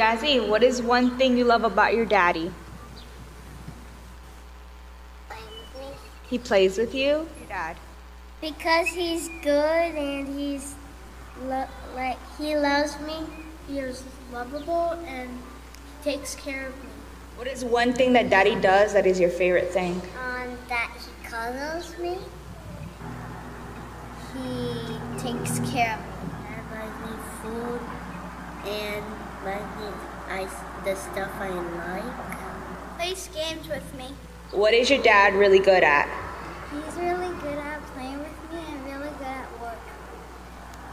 Jazzy, what is one thing you love about your daddy? He plays with you? Your dad. Because he's good and he's lo- like he loves me. He is lovable and takes care of me. What is one thing that daddy does that is your favorite thing? Um, that he cuddles me. He takes care of me and buys me food and buys I, the stuff I like. Plays games with me. What is your dad really good at? He's really good at playing with me and really good at work.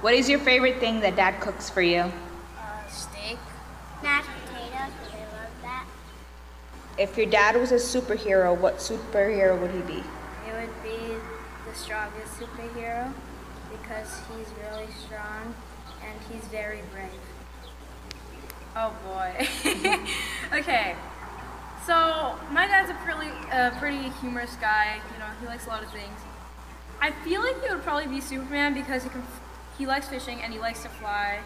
What is your favorite thing that dad cooks for you? Uh, steak. Mashed potatoes, I love that. If your dad was a superhero, what superhero would he be? He would be the strongest superhero because he's really strong and he's very brave. Oh boy. okay. So my dad's a pretty, uh, pretty humorous guy. You know, he likes a lot of things. I feel like he would probably be Superman because he can, he likes fishing and he likes to fly.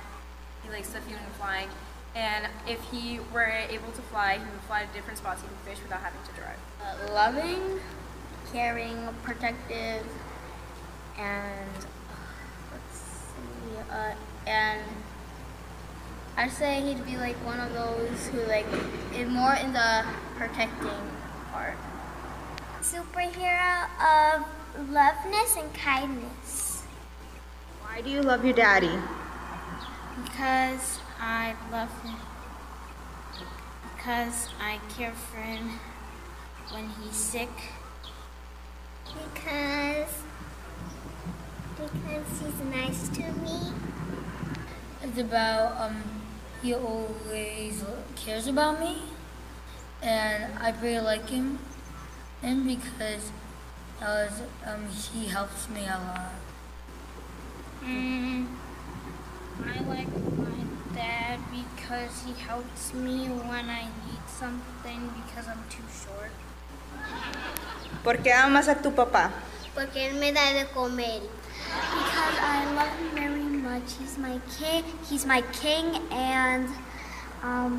He likes the feeling of flying. And if he were able to fly, he would fly to different spots. He could fish without having to drive. Uh, loving, caring, protective, and let's see, uh, and I'd say he'd be like one of those who like is more in the protecting part. Superhero of loveness and kindness. Why do you love your daddy? Because I love him. Because I care for him when he's sick. Because because he's nice to me. It's about um, he always cares about me, and I really like him, and because uh, um, he helps me a lot. Mm, I like my dad because he helps me when I need something because I'm too short. ¿Por qué amas a tu papá? Porque él me da de comer. Because I love him very much. He's my king. He's my king, and um,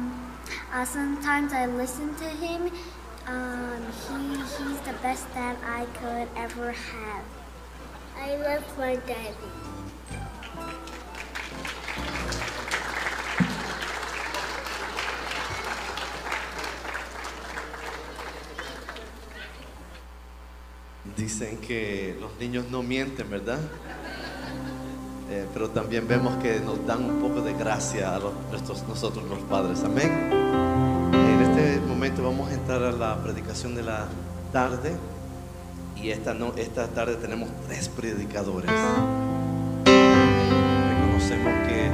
uh, sometimes I listen to him. Um, he he's the best dad I could ever have. I love my daddy. Dicen que los niños no mienten, ¿verdad? Pero también vemos que nos dan un poco de gracia a los- nosotros los padres. Amén. En este momento vamos a entrar a la predicación de la tarde. Y esta, no, esta tarde tenemos tres predicadores. Reconocemos que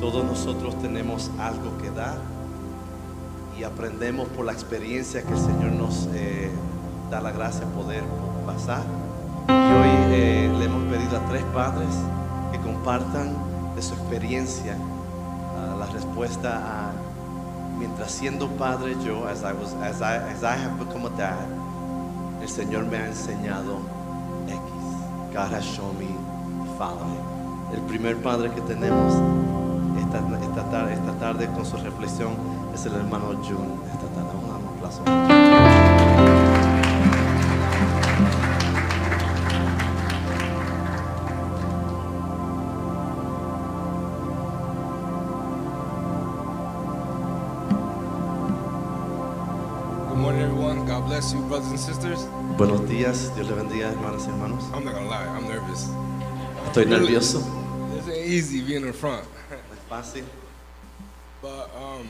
todos nosotros tenemos algo que dar y aprendemos por la experiencia que el Señor nos eh, da la gracia poder pasar. Y hoy eh, le hemos pedido a tres padres compartan de su experiencia ah, la respuesta a mientras siendo padre yo, as I, was, as, I, as I have become a dad, el Señor me ha enseñado X. God has shown me Father. El primer padre que tenemos esta, esta, tarde, esta tarde con su reflexión es el hermano June. Esta tarde, un aplauso. Bless you, brothers and sisters. Buenos días, Dios le bendiga, hermanas y hermanos. I'm not gonna lie, I'm nervous. Estoy nervioso. This ain't easy being in front. Fácil. But um,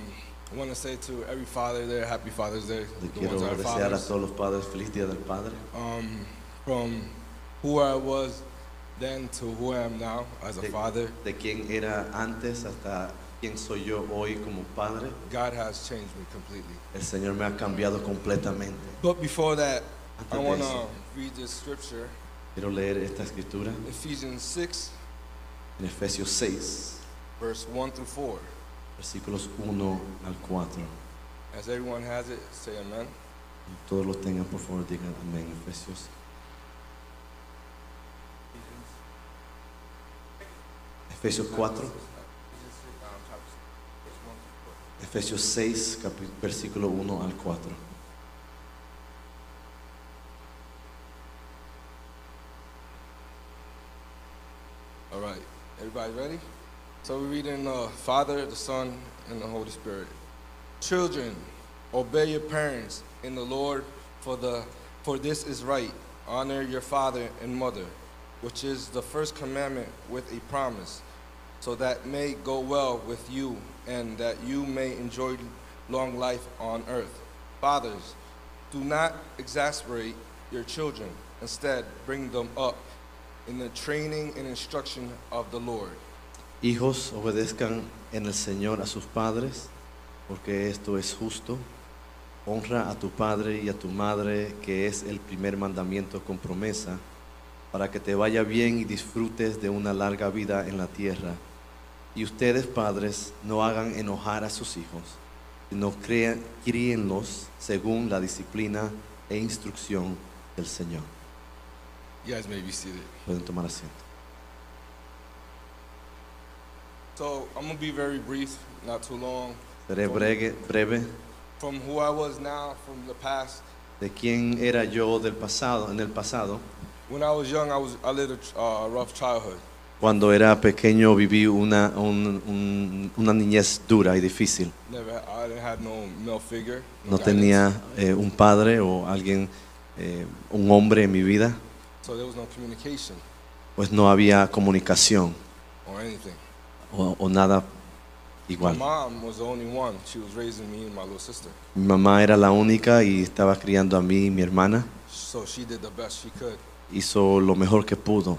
I want to say to every father there, Happy Father's Day. Le quiero ones that are desear a todos los padres feliz Día del Padre. Um, from who I was then to who I am now as a De, father, de quién era antes hasta quién soy yo hoy como padre. God has changed me completely. El Señor me ha cambiado completamente. But before that, I Antes de want to read this scripture, Quiero leer esta escritura Ephesians 6, en Efesios 6, verse 1 through 4. versículos 1 al 4. As everyone has it, say amen. Todos los tengan, por favor, digan amén. Efesios. Efesios 4, Efesios 6, capi- versículo 1 al 4. All right, everybody ready? So we're reading the uh, Father, the Son, and the Holy Spirit. Children, obey your parents in the Lord, for the for this is right. Honor your father and mother, which is the first commandment with a promise, so that may go well with you and that you may enjoy long life on earth. Fathers, do not exasperate your children. Instead, bring them up in the training and instruction of the Lord. Hijos, obedezcan en el Señor a sus padres, porque esto es justo. Honra a tu padre y a tu madre, que es el primer mandamiento con promesa, para que te vaya bien y disfrutes de una larga vida en la tierra. Y ustedes, padres, no hagan enojar a sus hijos, sino crean, críenlos según la disciplina e instrucción del Señor. You guys may be seated. Pueden tomar asiento. So I'm gonna be very brief, not too long. Seré breve, breve From who I was now, from the past. de quién era yo del pasado, en el pasado. When I was young, I was I lived a uh, rough childhood. Cuando era pequeño viví una, un- un- una niñez dura y difícil. No tenía eh, un padre o alguien, eh, un hombre en mi vida, So there was no communication pues no había comunicación or anything. o, o nada My igual. mom was the only one. She was raising me and my little sister. Mi mamá era la única y estaba criando a mí y mi hermana. So she did the best she could. Hizo lo mejor que pudo.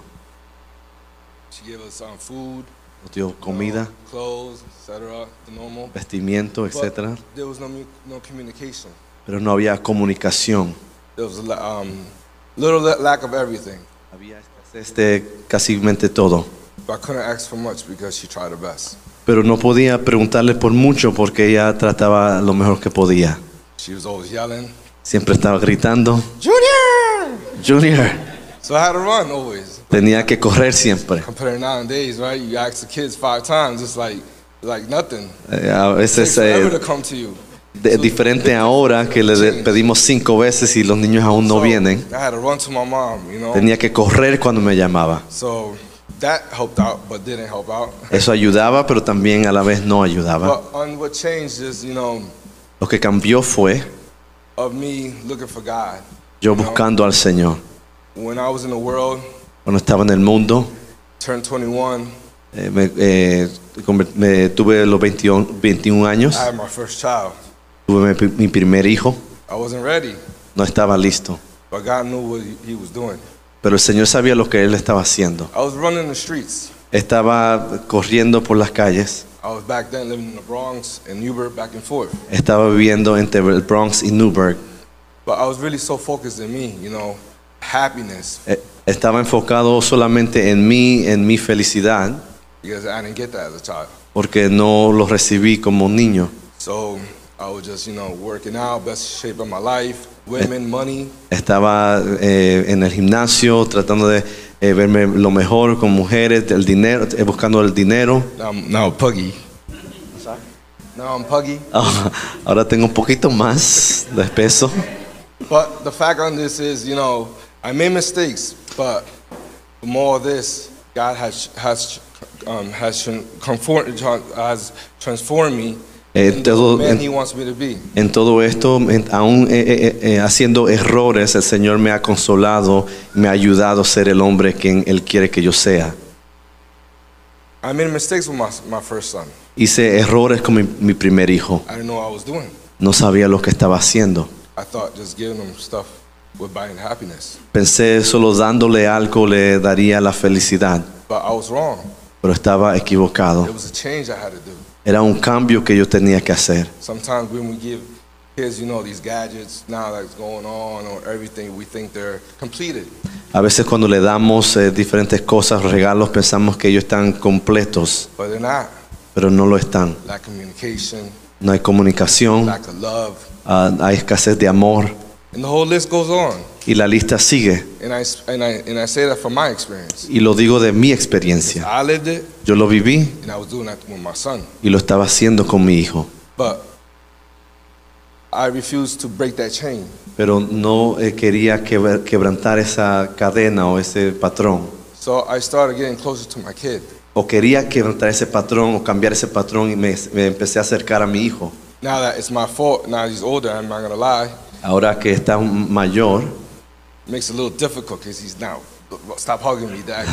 She gave us um, food, Nos dio comida, clothes, etc. The normal. vestimiento, But etc. there was no no communication. Pero no había comunicación. There was um, little la- lack of everything. Había escasez de casi todo. But I couldn't ask for much because she tried her best. Pero no podía preguntarle por mucho porque ella trataba lo mejor que podía. She was always yelling, Siempre estaba gritando, Junior! Junior. So I had to run always. Tenía que correr siempre. Eh, a veces eh, de- diferente ahora que le pedimos cinco veces y los niños aún no vienen. I had to run to my mom, you know. Tenía que correr cuando me llamaba. So that helped out, but didn't help out. Eso ayudaba, pero también a la vez no ayudaba. But on what changed is, you know, Lo que cambió fue of me looking for God. yo buscando al Señor. Cuando estaba en el mundo, turned 21, eh, me, eh, me- tuve los 21, 21 años, I had my first child. tuve mi, mi primer hijo, I wasn't ready, no estaba listo. but God knew what he- was doing. Pero el Señor sabía lo que Él estaba haciendo. I was running the streets. Estaba corriendo por las calles, estaba viviendo entre el Bronx y Newburgh. But I was really so focused in me, you know, happiness, Eh, Estaba enfocado solamente en mí, en mi felicidad, because I didn't get that as a child. porque no lo recibí como un niño. So I was just, you know, working out, best shape of my life, women, money. Estaba eh, en el gimnasio tratando de eh, verme lo mejor con mujeres, el dinero, eh, buscando el dinero. Now I'm now puggy. Now I'm puggy. Ah, Ahora tengo un poquito más de peso. But the fact on this is, you know, I made mistakes, but more of this, God has has um, has conform, has transformed me Eh, into todo- en- He wants me to be. En todo esto, en- aún eh, eh, eh, haciendo errores, el Señor me ha consolado, me ha ayudado a ser el hombre que Él quiere que yo sea. I made mistakes with my my first son. Hice errores con mi, mi primer hijo. I didn't know what I was doing. No sabía lo que estaba haciendo. I thought just giving him stuff Pensé solo dándole algo le daría la felicidad, but I was wrong. pero estaba equivocado. It was a change I had to do. Era un cambio que yo tenía que hacer. Sometimes when we give kids, you know, these gadgets now that's going on or everything, we think they're completed. A veces cuando le damos eh, diferentes cosas, regalos, pensamos que ellos están completos, But they're not. pero no lo están. Lack communication, No hay comunicación, lack of love, ah, hay escasez de amor and the whole list goes on. y la lista sigue. And I, and I, and I say that from my experience. Y lo digo de mi experiencia. I lived it, Yo lo viví and I was doing that with my son. y lo estaba haciendo con mi hijo. But I refused to break that chain. pero no eh, quería quebr- quebrantar esa cadena o ese patrón. So I started getting closer to my kid. O quería quebrantar ese patrón o cambiar ese patrón y me, me empecé a acercar a mi hijo. Now that it's my fault, now he's older, I'm not gonna lie, Ahora que está mayor, makes it a little difficult because he's now, stop hugging me, dad,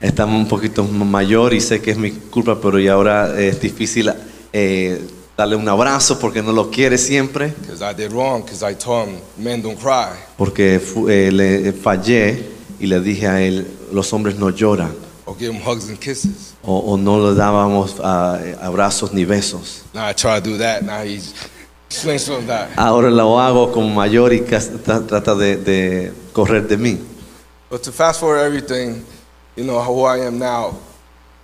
está un poquito mayor y sé que es mi culpa, pero y ahora es difícil eh, darle un abrazo porque no lo quiere siempre, I did wrong, because I told him, men don't cry. porque eh, le fallé y le dije a él, los hombres no lloran. Or give him hugs and kisses. O, o no le dábamos ah, abrazos ni besos. Now I try to do that, now he's. Ahora lo hago como mayor y trata de, de correr de mí. But to fast forward everything, you know, who I am now,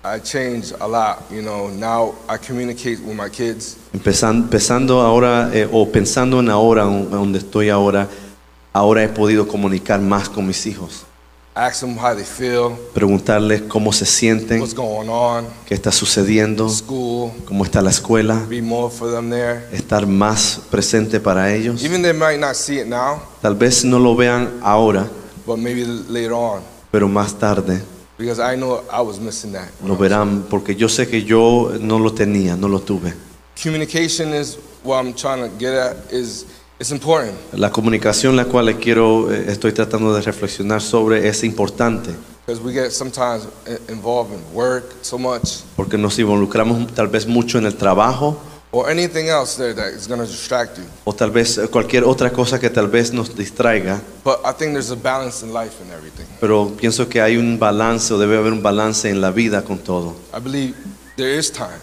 I changed a lot. You know, now I communicate with my kids. Empezando, empezando ahora, eh, o pensando en ahora, donde estoy ahora, ahora he podido comunicar más con mis hijos. Ask them how they feel, Preguntarles cómo se sienten, what's going on, qué está sucediendo, school, cómo está la escuela, be more for them there. estar más presente para ellos. Even they might not see it now, Tal vez no lo vean ahora, but maybe later on, pero más tarde because I know I was missing that. lo verán, porque yo sé que yo no lo tenía, no lo tuve. Communication is what I'm trying to get at. Is it's important La comunicación la cual quiero, eh, estoy tratando de reflexionar sobre es importante, because we get sometimes involved in work so much porque nos involucramos tal vez mucho en el trabajo or anything else there that is going to distract you. o tal vez eh, cualquier otra cosa que tal vez nos distraiga, But I think there's a balance in life and everything. pero pienso que hay un balance o debe haber un balance en la vida con todo. I believe there is time.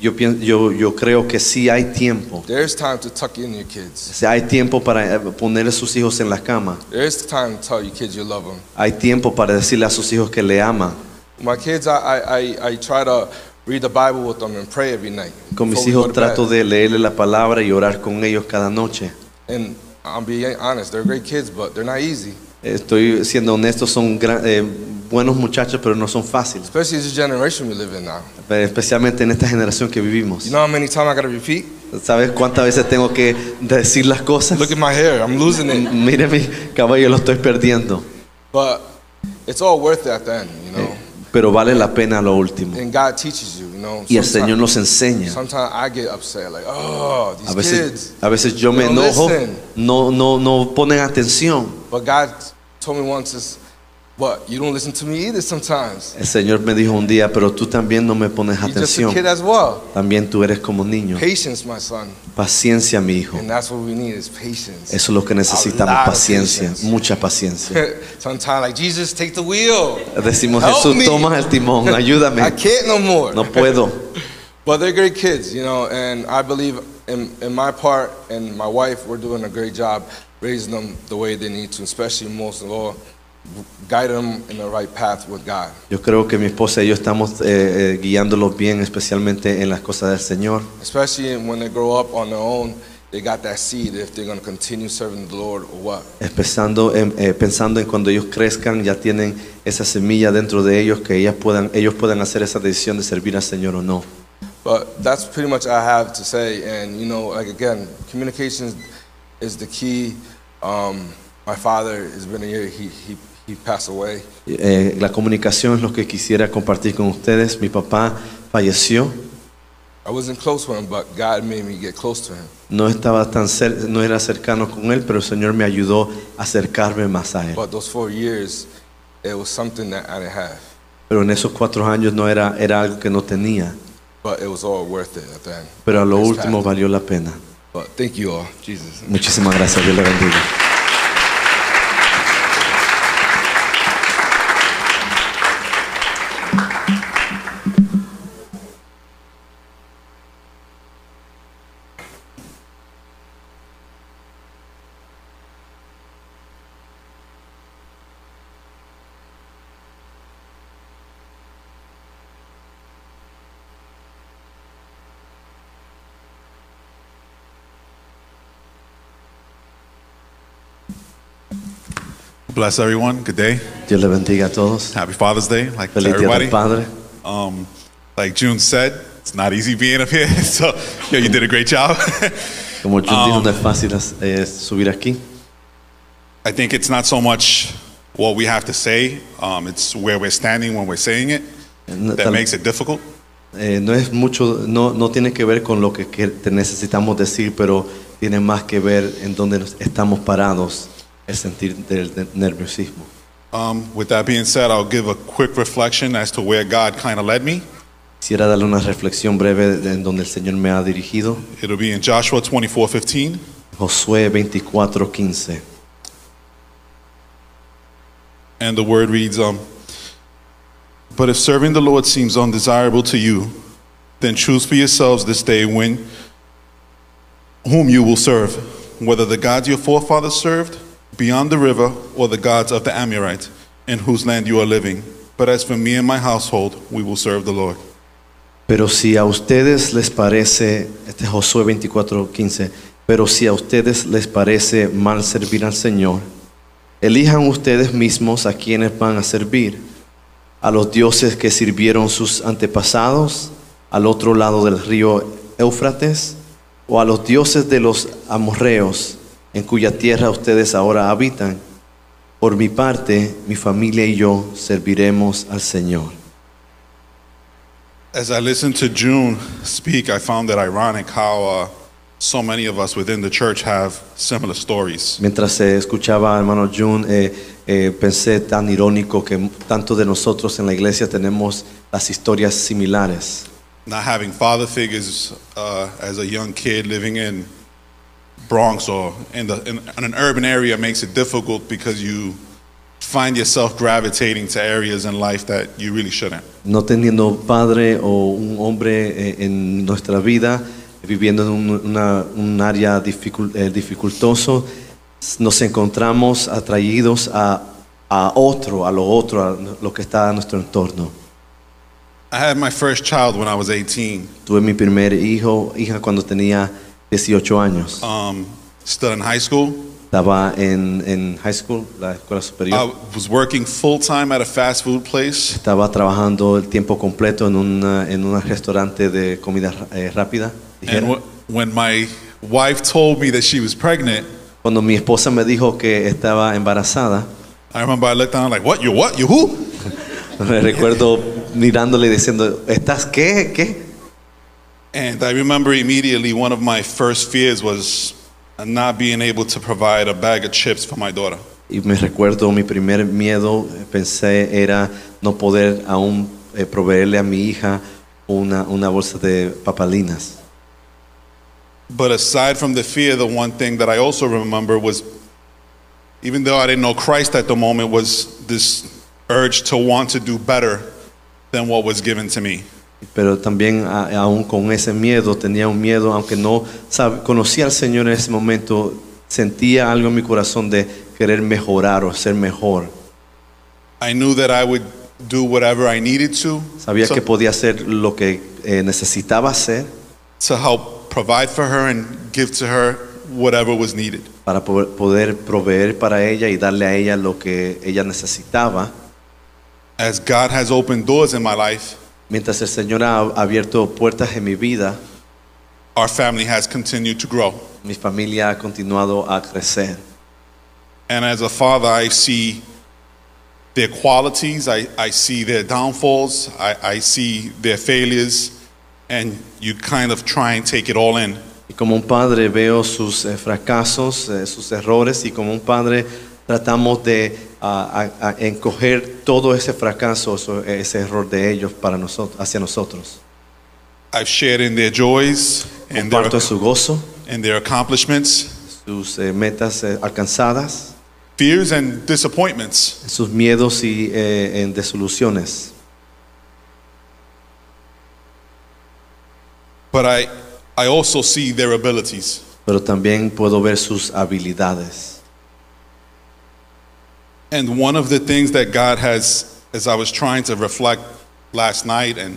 Yo, yo, yo creo que sí hay tiempo, There is time to tuck in your kids. Sea, hay tiempo para eh, poner a sus hijos en la cama, There is time to tell your kids you love them. hay tiempo para decirle a sus hijos que le ama. My kids, I, I, I, I try to read the Bible with them and pray every night. Con mis hijos trato de leerle la palabra y orar con ellos cada noche. And I'm being honest, they're great kids, but they're not easy. Estoy siendo honesto, son gran- eh, buenos muchachos, pero no son fáciles. Especially this generation we live in now. Pero especialmente en esta generación que vivimos. You know how many times I gotta repeat? ¿Sabes cuántas veces tengo que decir las cosas? Look at my hair, I'm losing it. Mire mi cabello, lo estoy perdiendo. But it's all worth it at the end, you know. Pero vale la pena lo último. And God teaches you, you know. Y el Señor nos enseña. Sometimes I get upset, like, oh, these A veces, kids. a veces yo me enojo, listen. no, no, no ponen atención. But God told me once, is, what, you don't listen to me either sometimes. El Señor me dijo un día, pero tú también no me pones You're just a atención. kid as well. También tú eres como niño. Patience, my son. Paciencia, mi hijo. And that's what we need is patience. Eso es lo que necesitamos, paciencia, mucha paciencia. Sometimes like, Jesus, take the wheel. Decimos, Help Jesús, me. toma el timón, I ayúdame. can't no more. No puedo. But they're great kids, you know, and I believe in, in my part and my wife, we're doing a great job raising them the way they need to, especially most of all, guiding them in the right path with God. Yo creo que mi esposa y yo estamos eh, eh, guiándolos bien, especialmente en las cosas del Señor. Especially when they grow up on their own, they got that seed if they're going to continue serving the Lord or what. En- eh, pensando en cuando ellos crezcan, ya tienen esa semilla dentro de ellos, que ellas puedan, ellos puedan hacer esa decisión de servir al Señor o no. But that's pretty much I have to say. And, you know, like again, communication is the key. Um, my father has been a year, he, he, he passed away. Eh, la comunicación es lo que quisiera compartir con ustedes. Mi papá falleció, I wasn't close with him, but God made me get close to him. no estaba tan cer- no era cercano con él, pero el Señor me ayudó a acercarme más a él. But those four years, it was something that I didn't have. Pero en esos cuatro años no era, era algo que no tenía, But it was all worth it at the end. pero a lo último valió la pena. But thank you all. Jesus. Muchísimas gracias, Dios le bendiga. Bless everyone. Good day. Dios le bendiga a todos. Happy Father's Day. Like to Feliz Día del everybody. Padre. Um, like June said, It's not easy being up here, so yeah, you did a great job. Como Jun dijo, Um, no es fácil eh, subir aquí. I think it's not so much what we have to say, um, it's where we're standing when we're saying it No, that tal- makes it difficult. eh, no es mucho, no, no tiene que ver con lo que, que te necesitamos decir, pero tiene más que ver en dónde nos estamos parados, el sentir del, nerviosismo. Um, with that being said, I'll give a quick reflection as to where God kind of led me. Quisiera darle una reflexión breve de- en donde el Señor me ha dirigido. It'll be in Joshua 24:15. Josué 24, 15. And the word reads, um, But if serving the Lord seems undesirable to you, then choose for yourselves this day when whom you will serve, whether the gods your forefathers served beyond the river or the gods of the Amorites, in whose land you are living. But as for me and my household, we will serve the Lord. Pero si a ustedes les parece, este es Josué 24, 15, pero si a ustedes les parece mal servir al Señor, elijan ustedes mismos a quienes van a servir, a los dioses que sirvieron sus antepasados al otro lado del río Éufrates, o a los dioses de los amorreos en cuya tierra ustedes ahora habitan. Por mi parte, mi familia y yo serviremos al Señor. As I listened to June speak, I found it ironic how uh, so many of us within the church have similar stories. Mientras eh, escuchaba al hermano Jun, eh, eh, pensé tan irónico que tanto de nosotros en la iglesia tenemos las historias similares. not having father figures uh, as a young kid living in Bronx or in, the, in, in an urban area makes it difficult because you find yourself gravitating to areas in life that you really shouldn't. No teniendo padre o un hombre eh, en nuestra vida, viviendo en un, una- un área dificul- eh, dificultoso, nos encontramos atraídos a, a otro, a lo otro, a lo que está a nuestro entorno. I had my first child when I was 18, Tuve mi primer hijo, hija cuando tenía 18 años. um, still in high school. Estaba en, en high school, la escuela superior. I was working full time at a fast food place. Estaba trabajando el tiempo completo en, una, en un restaurante de comida eh, rápida. And wh- when my wife told me that she was pregnant, Cuando mi esposa me dijo que estaba embarazada, I remember I looked down like, What? You what? You who? me recuerdo mirándole y diciendo, ¿estás qué? ¿Qué? And I remember immediately one of my first fears was not being able to provide a bag of chips for my daughter. Y me recuerdo mi primer miedo, pensé, era no poder aún eh, proveerle a mi hija una, una bolsa de papalinas. But aside from the fear, the one thing that I also remember was, even though I didn't know Christ at the moment, was this urge to want to do better than what was given to me. Pero también aún con ese miedo, tenía un miedo, aunque no sab- conocía al Señor en ese momento, sentía algo en mi corazón de querer mejorar o ser mejor. I knew that I would do whatever I needed to Sabía to, que podía hacer lo que eh, necesitaba hacer to help provide for her and give to her whatever was needed. para poder, poder proveer para ella y darle a ella lo que ella necesitaba. As God has opened doors in my life, Mientras el Señor ha abierto puertas en mi vida, our family has continued to grow. mi familia ha continuado a crecer. And as a father, I see their qualities, I, I see their downfalls, I, I see their failures, and you kind of try and take it all in. Y como un padre veo sus eh, fracasos, eh, sus errores, y como un padre tratamos de a- a- encoger todo ese fracaso, ese error de ellos para nosotros, hacia nosotros. I've shared in their joys and their, su gozo, and their accomplishments, sus eh, metas eh, alcanzadas, fears and disappointments. sus miedos y eh, en desilusiones. But I, I also see their abilities. Pero también puedo ver sus habilidades. And one of the things that God has, as I was trying to reflect last night, and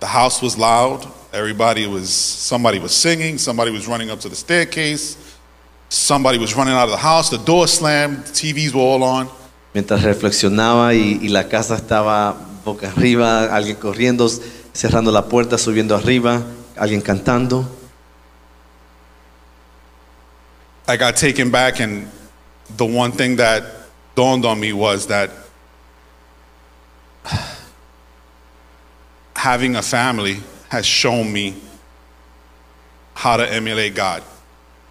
the house was loud, everybody was, somebody was singing, somebody was running up to the staircase, somebody was running out of the house, the door slammed, the TVs were all on. Mientras reflexionaba y, y la casa estaba boca arriba, alguien corriendo, cerrando la puerta, subiendo arriba, alguien cantando. I got taken back, and the one thing that dawned on me was that having a family has shown me how to emulate God.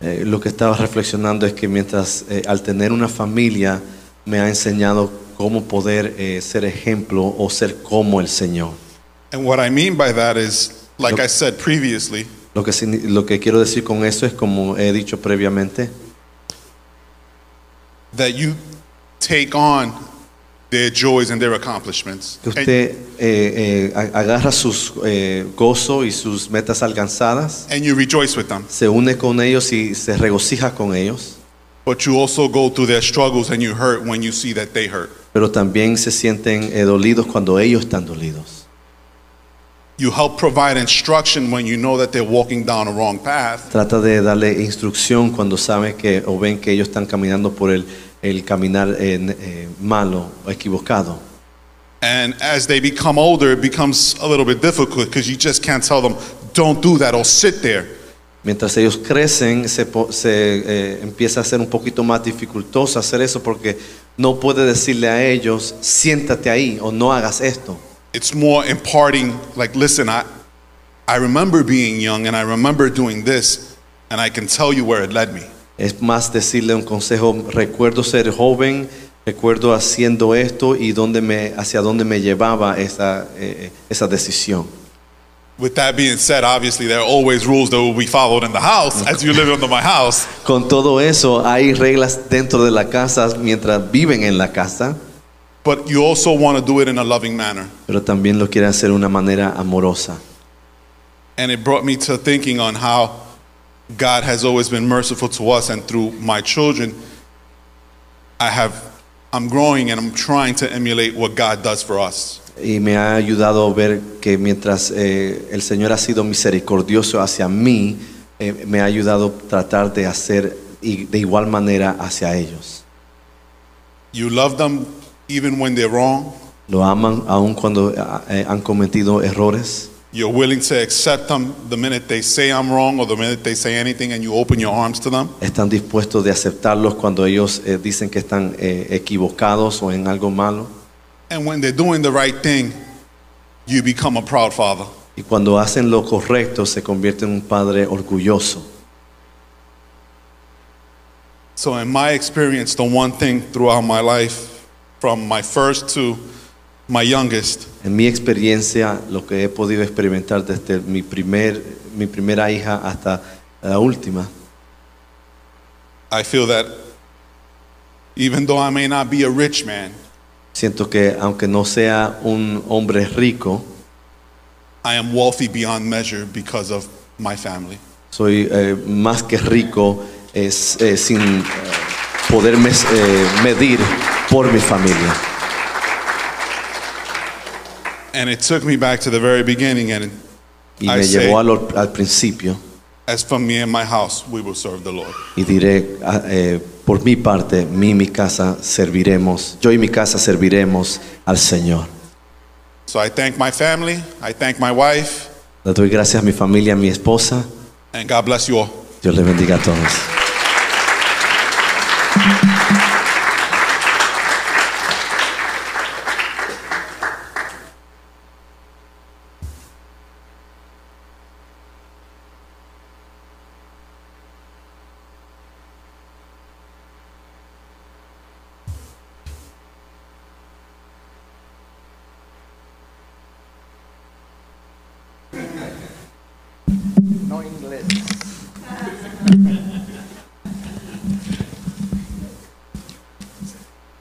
Eh, lo que estaba reflexionando es que mientras eh, al tener una familia me ha enseñado cómo poder eh, ser ejemplo o ser como el Señor. And what I mean by that is, like Lo- I said previously, Lo que, lo que quiero decir con eso es, como he dicho previamente, that you take on their joys and their accomplishments. que usted eh, eh, agarra sus eh, gozo y sus metas alcanzadas, and you rejoice with them. se une con ellos y se regocija con ellos, But you also go through their struggles and you hurt when you see that they hurt. pero también se sienten dolidos cuando ellos están dolidos. You help provide instruction when you know that they're walking down a wrong path. Trata de darle instrucción cuando sabe que o ven que ellos están caminando por el, el caminar eh, eh, malo o equivocado. And as they become older, it becomes a little bit difficult because you just can't tell them, don't do that or sit there. Mientras ellos crecen, se, se, eh, empieza a ser un poquito más dificultoso hacer eso porque no puede decirle a ellos, siéntate ahí o no hagas esto. It's more imparting, like, listen, I, I remember being young and I remember doing this, and I can tell you where it led me. Es más decirle un consejo, recuerdo ser joven, recuerdo haciendo esto y dónde me, hacia dónde me llevaba esa, eh, esa decisión. With that being said, obviously, there are always rules that will be followed in the house as you live under my house. Con todo eso, hay reglas dentro de la casa mientras viven en la casa, But you also want to do it in a loving manner. pero también lo quieren hacer de una manera amorosa. And it brought me to thinking on how God has always been merciful to us, and through my children, I have, I'm growing and I'm trying to emulate what God does for us. Y me ha ayudado a ver que mientras eh, el Señor ha sido misericordioso hacia mí, eh, me ha ayudado a tratar de hacer y- de igual manera hacia ellos. You love them even when they're wrong. Lo aman aun cuando eh, han cometido errores. You're willing to accept them the minute they say I'm wrong or the minute they say anything, and you open your arms to them. Están dispuestos de aceptarlos cuando ellos eh, dicen que están eh, equivocados o en algo malo. And when they're doing the right thing, you become a proud father. Y cuando hacen lo correcto se convierte en un padre orgulloso. So, in my experience, the one thing throughout my life, from my first to my youngest, En mi experiencia, lo que he podido experimentar desde mi, primer, mi primera hija hasta la última, I feel that even though I may not be a rich man, siento que aunque no sea un hombre rico, I am wealthy beyond measure because of my family. soy eh, más que rico es, eh, sin eh, poder mes- eh, medir por mi familia. And it took me back to the very beginning, and Y I me say, llevó al, principio as for me and my house, we will serve the Lord. y diré, ah, eh, por mi parte, y mi casa serviremos, yo y mi casa serviremos al Señor. So I thank my family, I thank my wife, Le doy gracias a mi familia, a mi esposa. and God bless you all. Dios les bendiga a todos.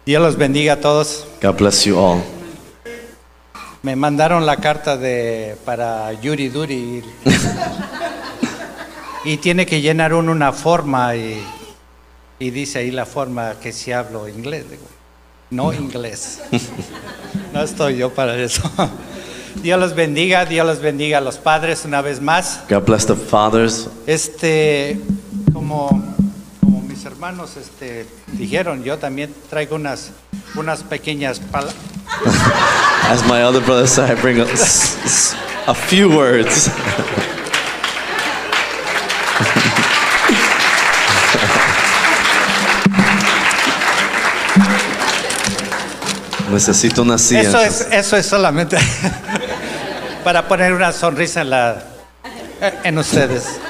Dios los bendiga a todos. God bless you all. Me mandaron la carta de para Yuri Duri y tiene que llenar uno una forma y, y dice ahí la forma que si hablo inglés. Digo, no inglés. No estoy yo para eso. Dios los bendiga, Dios los bendiga a los padres una vez más. God bless the fathers. Este, como, como mis hermanos este, dijeron, yo también traigo unas, unas pequeñas palabras. As my other brother said, I bring a few words. Necesito una silla. Eso es, eso es solamente para poner una sonrisa en, la, en ustedes.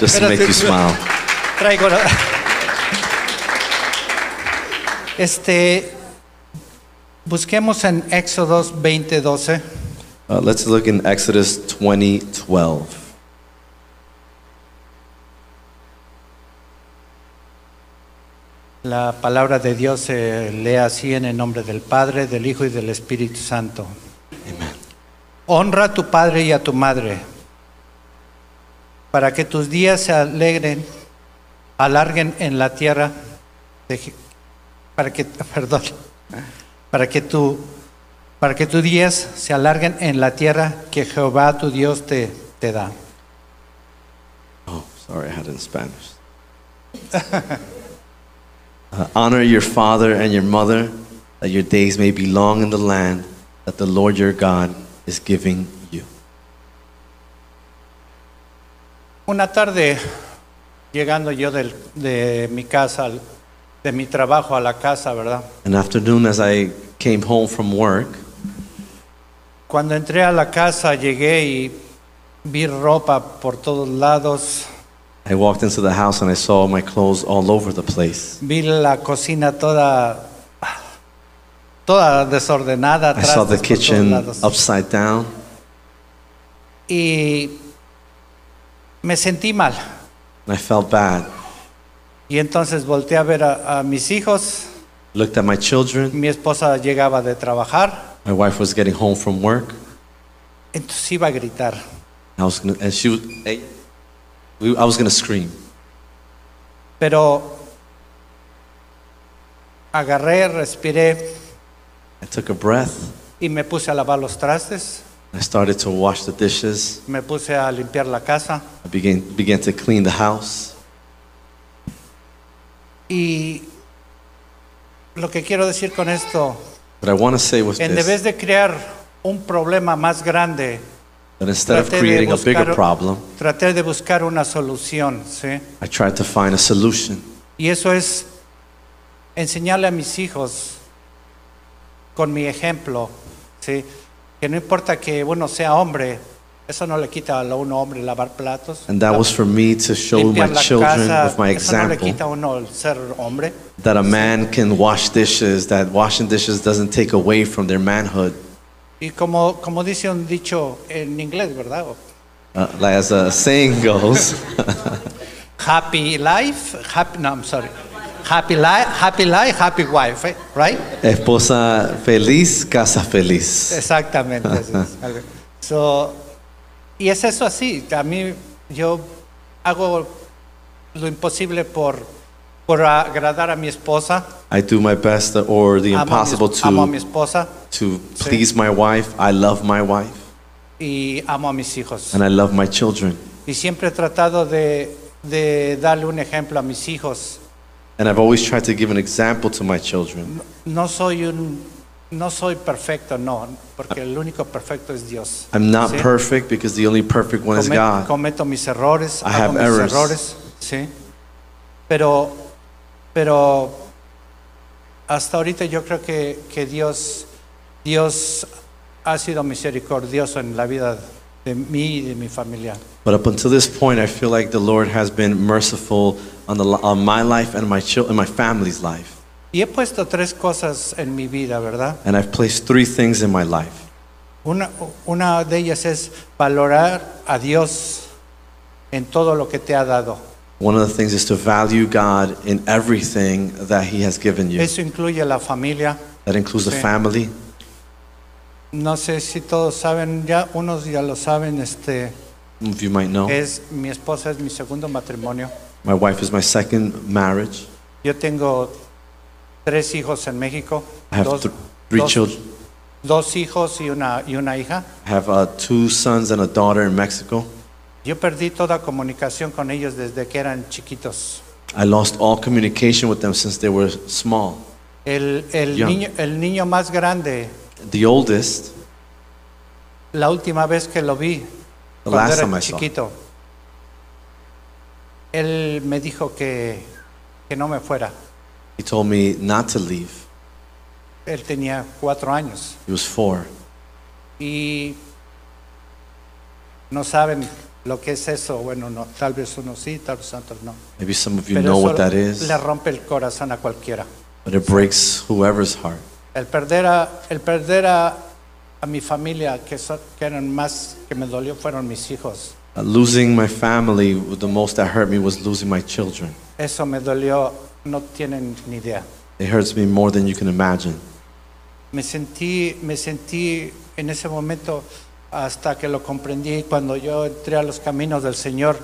Just to make you smile. Traigo. Este. Busquemos en Éxodos 20:12. Uh, let's look in Exodus 20 12. La palabra de Dios se lee así en el nombre del Padre, del Hijo y del Espíritu Santo. Honra a tu padre y a tu madre, para que tus días se alegren, alarguen en la tierra, para que, perdón, para que tu, para que tus días se alarguen en la tierra que Jehová tu Dios te, te da. Oh, sorry, I had it in Spanish. Uh, honor your father and your mother, that your days may be long in the land that the Lord your God is giving you. Una tarde, llegando yo del- de mi casa, al- de mi trabajo a la casa, ¿verdad? An afternoon, as I came home from work, Cuando entré a la casa, llegué y vi ropa por todos lados, I walked into the house and I saw my clothes all over the place. vi la cocina toda, toda desordenada, I saw the trastes por todos kitchen lados. upside down, y me sentí mal. and I felt bad. Y entonces volteé a ver a, a mis hijos. Looked at my children. Mi esposa llegaba de trabajar, My wife was getting home from work. entonces iba a gritar. I was gonna, and she was, hey, I was gonna scream. Pero agarré, respiré I took a breath. y me puse a lavar los trastes, I started to wash the dishes. me puse a limpiar la casa I began, began to clean the house. Y lo que quiero decir con esto, What I want to say was en this, vez de crear un problema más grande, that instead of traté de creating a bigger buscar- problem, traté de buscar una solución, ¿sí? I tried to find a solution. Y eso es enseñarle a mis hijos con mi ejemplo, ¿sí? que no importa que uno sea hombre, eso no le quita a uno hombre lavar platos, And that was for me to show my children casa, with my no example hombre. that a man can wash dishes, that washing dishes doesn't take away from their manhood. Y como, como dice un dicho en inglés, ¿verdad? Uh, as a saying goes, Happy life, happy, no, I'm sorry. Happy life, happy life, happy wife, eh, right? esposa feliz, casa feliz. Exactamente. So, y es eso así. A mí, yo hago lo imposible por, por agradar a mi esposa. I do my best or the Amo mi- impossible amo mi to, esposa to please my wife. I love my wife y amo a mis hijos. and I love my children. Y siempre he tratado de, de darle un ejemplo a mis hijos. And I've always tried to give an example to my children. No soy un, no soy perfecto, no, porque el único perfecto es Dios. I'm not ¿sí? perfect because the only perfect one is God. Cometo mis errores, I hago have mis errors. errores, sí. Pero, pero hasta ahorita yo creo que, que Dios, Dios ha sido misericordioso en la vida de mí y de mi familia. But up until this point, I feel like the Lord has been merciful on, the, on my life and my, and my family's life. Y he puesto tres cosas en mi vida, ¿verdad? And I've placed three things in my life. Una, una de ellas es valorar a Dios en todo lo que te ha dado. One of the things is to value God in everything that He has given you. Eso incluye la familia. That includes the Sí. family. No sé si todos saben, ya unos ya lo saben, este, of you might know. es mi esposa es mi segundo matrimonio. My wife is my second marriage. Yo tengo tres hijos en México, I have dos, th- three dos- children. dos hijos y una, y una hija. I have uh, two sons and a daughter in Mexico. Yo perdí toda comunicación con ellos desde que eran chiquitos. I lost all communication with them since they were small. El, el, Young. niño, el niño más grande The oldest La última vez que lo vi, The cuando last era time I saw. chiquito, él me dijo que, que no me fuera. He told me not to leave. Él tenía cuatro años He was four. y no saben lo que es eso. Bueno, no, tal vez uno sí, tal vez otros no. Maybe some of you Pero know eso what that is, le rompe el corazón a cualquiera. but it breaks whoever's heart. El perder a, el perder a, a mi familia, que, son- que eran más que me dolió, fueron mis hijos. Uh, losing my family, the most that hurt me was losing my children. Eso me dolió, no tienen ni idea. It hurts me more than you can imagine. Me sentí, me sentí en ese momento hasta que lo comprendí cuando yo entré a los caminos del Señor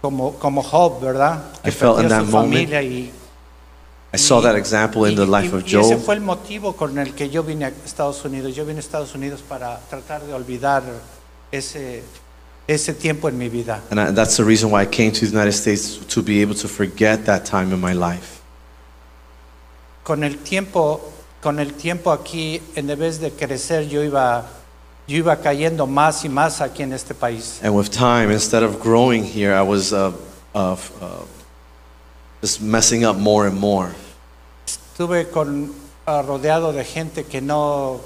como, como Job, ¿verdad? I felt in that su moment y, I saw that example in the y- life y- of y ese Job. fue el motivo con el que yo vine a Estados Unidos. Yo vine a Estados Unidos para tratar de olvidar ese, ese tiempo en mi vida. And I, that's the reason why I came to the United States to be able to forget that time in my life. Con el tiempo, con el tiempo aquí, en vez de crecer, yo iba, yo iba cayendo más y más aquí en este país. And with time, instead of growing here, I was uh, uh, uh, just messing up more and more. Estuve con, ah, rodeado de gente que no,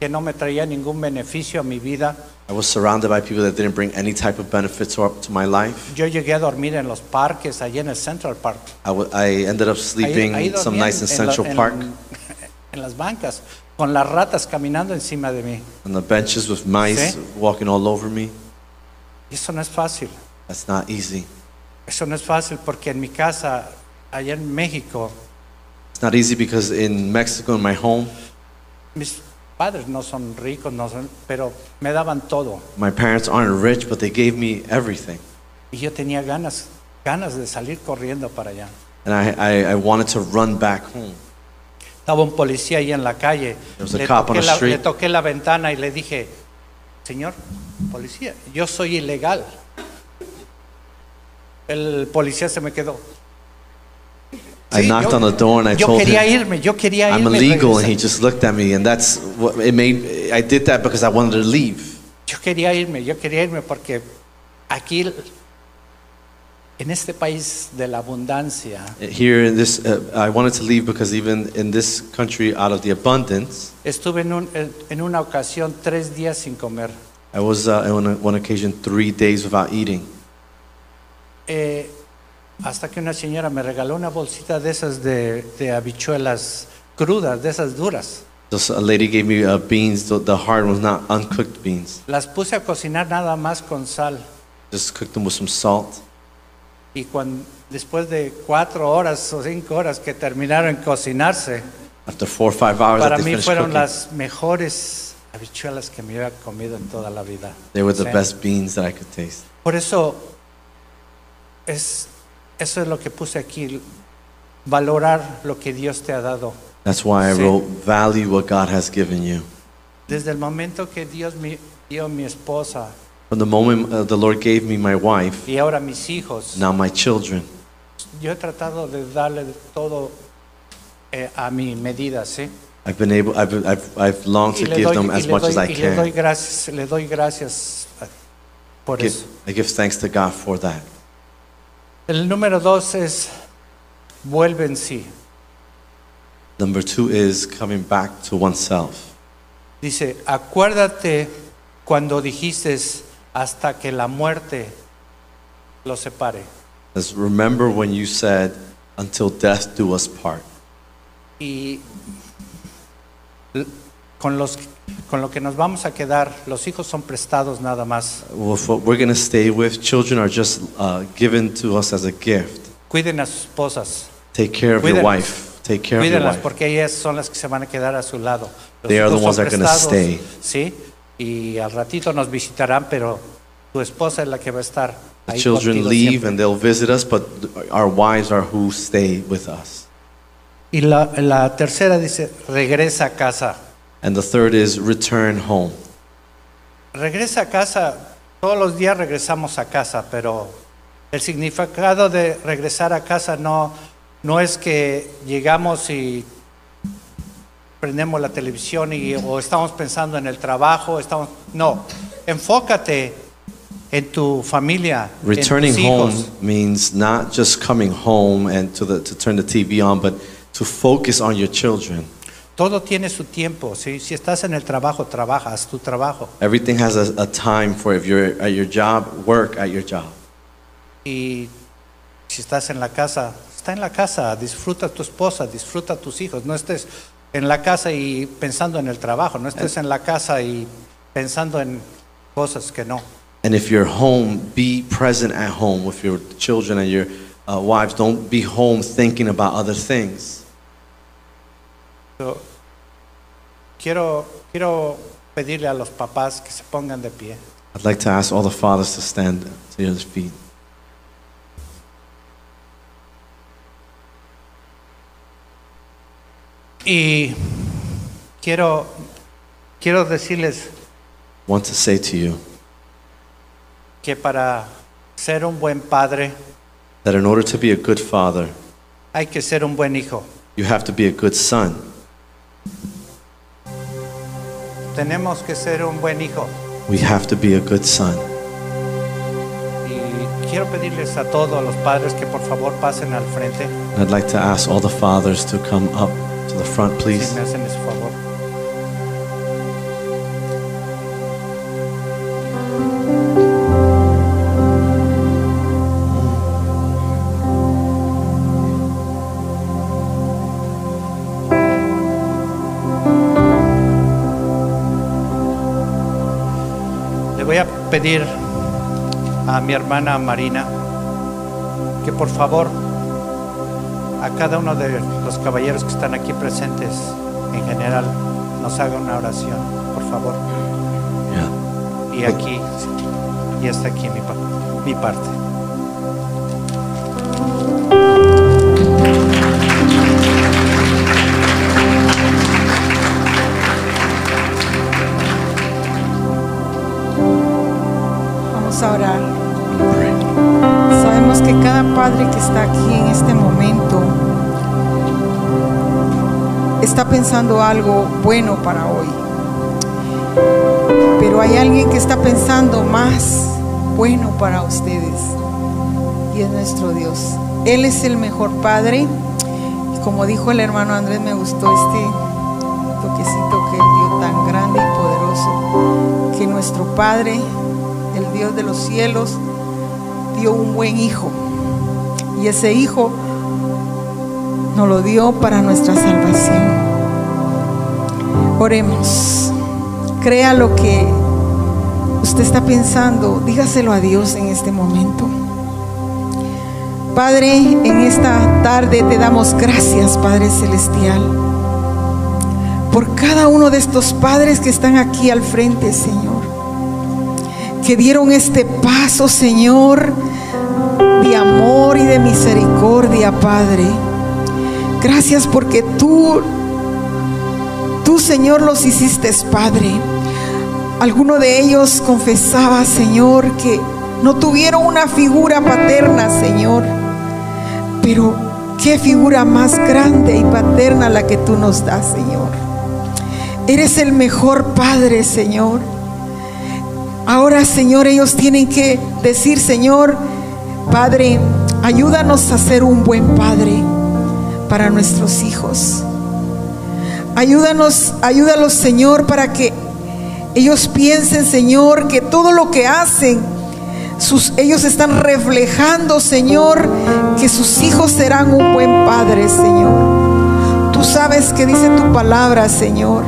que no me traía ningún beneficio a mi vida. I was surrounded by people that didn't bring any type of benefit to, to my life. Yo llegué a dormir en los parques, allí en el Central Park. I, w- I ended up sleeping ahí some dormía nights in Central en- Park en las bancas, con las ratas caminando encima de mí. on the benches with mice Sí. walking all over me. Eso no es fácil. That's not easy. Eso no es fácil porque en mi casa, allá en México, It's not easy because in Mexico, in my home, mis padres no son ricos, no son, pero me daban todo. my parents aren't rich, but they gave me everything. Y yo tenía ganas, ganas de salir corriendo para allá. And I, I, I wanted to run back home. Estaba un policía ahí en la calle. There was a Le cop on toqué, the la, street. le toqué la ventana y le dije, señor policía, yo soy ilegal. El policía se me quedó. I knocked yo- on the door and I told him, irme, yo quería I'm irme. illegal, and he just looked at me, and that's what it made. I did that because I wanted to leave. Yo quería irme, yo quería irme porque aquí, en este país de la abundancia, Here in this, uh, I wanted to leave because even in this country, out of the abundance, estuve en, un- en- una ocasión tres días sin comer. I was uh, on one occasion three days without eating. Eh, hasta que una señora me regaló una bolsita de esas de, de habichuelas crudas, de esas duras. A lady gave me uh, beans, the, the hard ones, not uncooked beans. Las puse a cocinar nada más con sal. Just cooked them with some salt. Y cuando, después de cuatro horas o cinco horas que terminaron en cocinarse, After four or five hours para that they mí finished fueron cooking, las mejores habichuelas que me había comido en toda la vida. they were the Sí. best beans that I could taste. Por eso es eso es lo que puse aquí, valorar lo que Dios te ha dado. That's why I Sí. wrote, value what God has given you. Desde el momento que Dios me dio mi esposa From the moment uh, the Lord gave me my wife, y ahora mis hijos, now my children, yo he tratado de darle todo eh, a mi medida, ¿sí? I've been able, I've, I've, I've longed Y to le give doy, them y as le much doy- as I y le doy can. gracias, le doy gracias eh, por Give, eso. I give thanks to God for that. El número dos es vuelve en sí. Number two is coming back to oneself. Dice, acuérdate cuando dijiste hasta que la muerte lo separe. Says, remember when you said, until death do us part. Y con, los, con lo que nos vamos a quedar, los hijos son prestados nada más. With what we're going to stay with, children are just uh, given to us as a gift. Cuiden a sus esposas, Take care of your Cuídenlas. wife. Take care of your cuídenlas wife. porque ellas son las que se van a quedar a su lado. Los They are the hijos ones son that are gonna prestados, stay. Sí, y al ratito nos visitarán, pero tu esposa es la que va a estar The ahí children contigo leave siempre. and they'll visit us, but our wives are who stay with us. Y la, la tercera dice, regresa a casa. And the third is return home. Regresa a casa, todos los días regresamos a casa, pero el significado de regresar a casa no, no es que llegamos y prendemos la televisión y o estamos pensando en el trabajo, estamos no, enfócate en tu familia, Returning en tus home means not just coming home and to, the, to turn the TV on, but to focus on your children. Todo tiene su tiempo, ¿sí? si estás en el trabajo, trabajas tu trabajo. Everything has a, a time for if you're at your job, work at your job. Y si estás en la casa, está en la casa, disfruta a tu esposa, disfruta a tus hijos. No estés en la casa y pensando en el trabajo, no estés en la casa y pensando en cosas que no. And if you're home, be present at home with your children and your uh, wives. Don't be home thinking about other things. So, quiero, quiero pedirle a los papás que se pongan de pie. I'd like to ask all the fathers to stand to your feet. Y quiero, quiero decirles want to say to you que para ser un buen padre that in order to be a good father, hay que ser un buen hijo. you have to be a good son. Tenemos que ser un buen hijo. We have to be a good son. Y quiero pedirles a todos los padres que por favor pasen al frente. I'd like to ask all the fathers to come up to the front, Si please. me hacen ese favor. Le voy a pedir a mi hermana Marina que por favor a cada uno de los caballeros que están aquí presentes en general nos haga una oración, por favor. Y aquí, y hasta aquí mi parte. Padre que está aquí en este momento está pensando algo bueno para hoy. Pero hay alguien que está pensando más bueno para ustedes. Y es nuestro Dios. Él es el mejor padre. Y como dijo el hermano Andrés, me gustó este toquecito que él dio tan grande y poderoso. Que nuestro Padre el Dios de los cielos, dio un buen hijo. Y ese hijo nos lo dio para nuestra salvación. Oremos. Crea lo que usted está pensando. Dígaselo a Dios en este momento. Padre, en esta tarde te damos gracias, Padre Celestial, por cada uno de estos padres que están aquí al frente, Señor que dieron este paso, Señor, de amor y de misericordia, Padre. Gracias porque tú, tú, Señor, los hiciste, Padre. Alguno de ellos confesaba, Señor, que no tuvieron una figura paterna, Señor. Pero qué figura más grande y paterna la que tú nos das, Señor. Eres el mejor Padre, Señor. Ahora, Señor, ellos tienen que decir, Señor, Padre, ayúdanos a ser un buen Padre para nuestros hijos. Ayúdanos, ayúdalos, Señor, para que ellos piensen, Señor, que todo lo que hacen, sus, ellos están reflejando, Señor, que sus hijos serán un buen Padre, Señor. Tú sabes que dice tu palabra, Señor,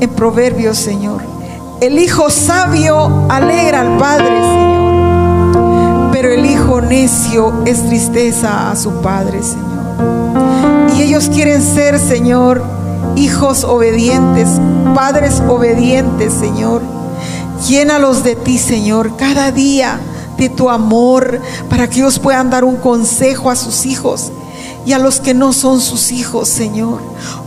en Proverbios, Señor. El hijo sabio alegra al padre, Señor. Pero el hijo necio es tristeza a su padre, Señor. Y ellos quieren ser, Señor, hijos obedientes, padres obedientes, Señor. Llénalos de ti, Señor, cada día de tu amor para que ellos puedan dar un consejo a sus hijos y a los que no son sus hijos, Señor.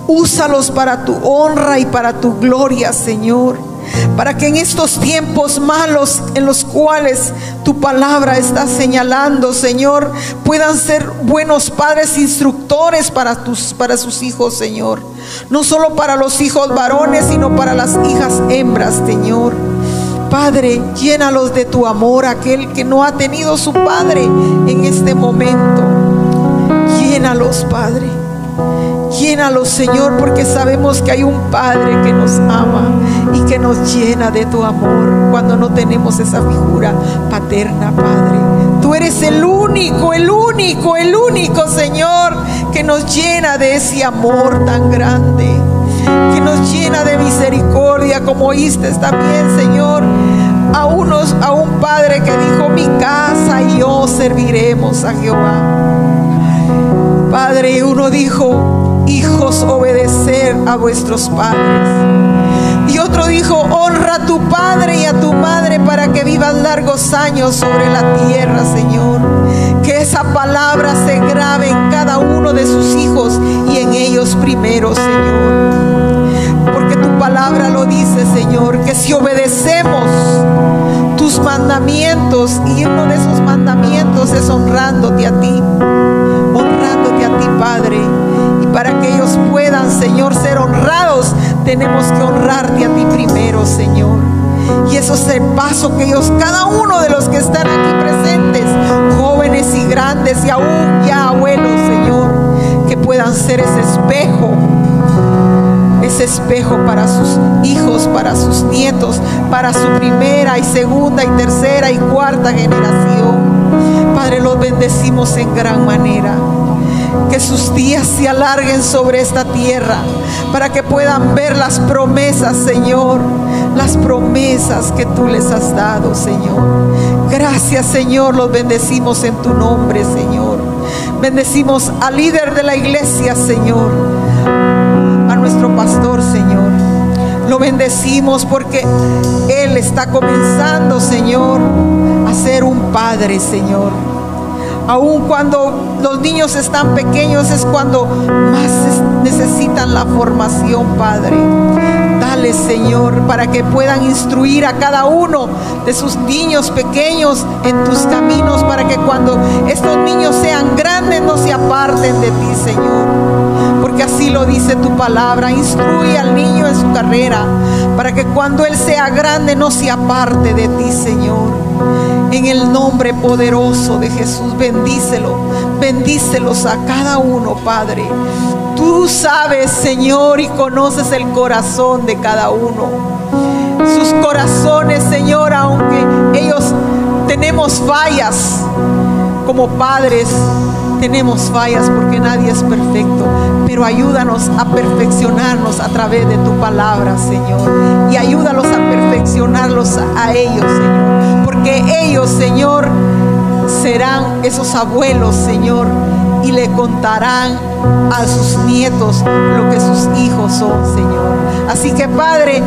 Úsalos para tu honra y para tu gloria, Señor. Para que en estos tiempos malos en los cuales tu palabra está señalando, Señor, puedan ser buenos padres instructores para, tus, para sus hijos, Señor. No solo para los hijos varones, sino para las hijas hembras, Señor. Padre, llénalos de tu amor, aquel que no ha tenido su Padre en este momento. Llénalos, Padre. Llénalos, Señor, porque sabemos que hay un Padre que nos ama y que nos llena de tu amor cuando no tenemos esa figura paterna, Padre. Tú eres el único, el único, el único, Señor, que nos llena de ese amor tan grande, que nos llena de misericordia, como oíste también, Señor, a unos, a un Padre que dijo, mi casa y yo serviremos a Jehová. Padre, uno dijo, hijos, obedecer a vuestros padres. Y otro dijo, honra a tu padre y a tu madre para que vivas largos años sobre la tierra, Señor. Tenemos que honrarte a ti primero, Señor. Y eso es el paso que ellos, cada uno de los que están aquí presentes, jóvenes y grandes y aún ya abuelos, Señor, que puedan ser ese espejo ese espejo para sus hijos, para sus nietos, para su primera y segunda y tercera y cuarta generación. Padre, los bendecimos en gran manera. Que sus días se alarguen sobre esta tierra para que puedan ver las promesas, Señor, las promesas que tú les has dado, Señor. Gracias, Señor, los bendecimos en tu nombre, Señor. Bendecimos al líder de la iglesia, Señor a nuestro pastor, Señor. Lo bendecimos porque Él está comenzando, Señor, a ser un padre, Señor. Aun cuando los niños están pequeños es cuando más necesitan la formación, Padre. Dale, Señor, para que puedan instruir a cada uno de sus niños pequeños en tus caminos, para que cuando estos niños sean grandes no se aparten de ti, Señor. Porque así lo dice tu palabra. Instruye al niño en su carrera, para que cuando él sea grande no se aparte de ti, Señor. En el nombre poderoso de Jesús, bendícelo, bendícelos a cada uno, Padre. Tú sabes, Señor, y conoces el corazón de cada uno. Sus corazones, Señor, aunque ellos tenemos fallas como padres, tenemos fallas porque nadie es perfecto, pero ayúdanos a perfeccionarnos a través de tu palabra, Señor. Y ayúdalos a perfeccionarlos a ellos, Señor. Porque ellos, Señor, serán esos abuelos, Señor, y le contarán a sus nietos lo que sus hijos son, Señor. Así que, Padre,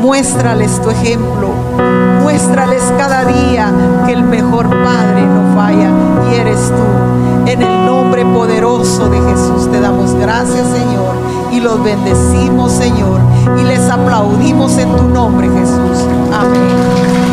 muéstrales tu ejemplo. Muéstrales cada día que el mejor Padre no falla y eres tú. En el nombre poderoso de Jesús te damos gracias, Señor, y los bendecimos, Señor, y les aplaudimos en tu nombre, Jesús. Amén.